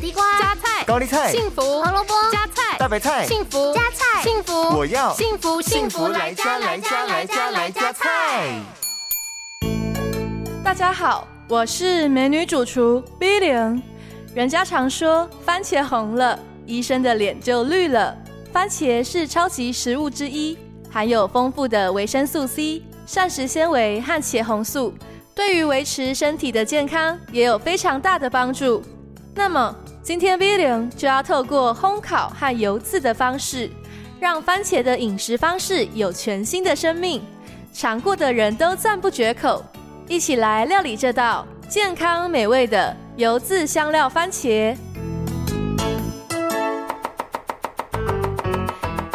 地瓜、加菜、高丽菜、幸福、胡萝卜、加菜、大白菜、幸福、加菜、幸福，我要幸福幸福来加来加来加来加菜。大家好，我是美女主厨 B 零。人家常说番茄红了，医生的脸就绿了。番茄是超级食物之一，含有丰富的维生素 C、膳食纤维和茄红素，对于维持身体的健康也有非常大的帮助。那么，今天 V 零就要透过烘烤和油渍的方式，让番茄的饮食方式有全新的生命，尝过的人都赞不绝口。一起来料理这道健康美味的油渍香料番茄。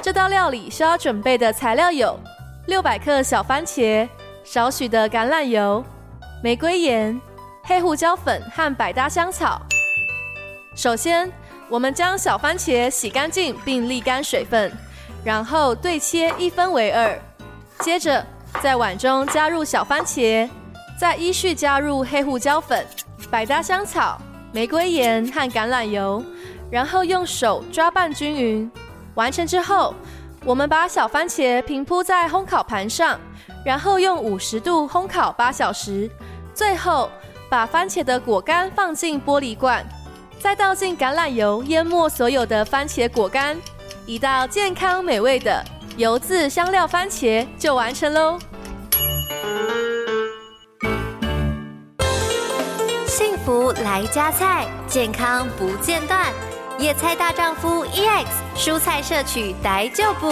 这道料理需要准备的材料有：六百克小番茄、少许的橄榄油、玫瑰盐、黑胡椒粉和百搭香草。首先，我们将小番茄洗干净并沥干水分，然后对切一分为二。接着，在碗中加入小番茄，再依序加入黑胡椒粉、百搭香草、玫瑰盐和橄榄油，然后用手抓拌均匀。完成之后，我们把小番茄平铺在烘烤盘上，然后用五十度烘烤八小时。最后，把番茄的果干放进玻璃罐，再倒进橄榄油淹没所有的番茄果干，一道健康美味的油渍香料番茄就完成喽！幸福来加菜，健康不间断。野菜大丈夫 EX，蔬菜摄取逮就补。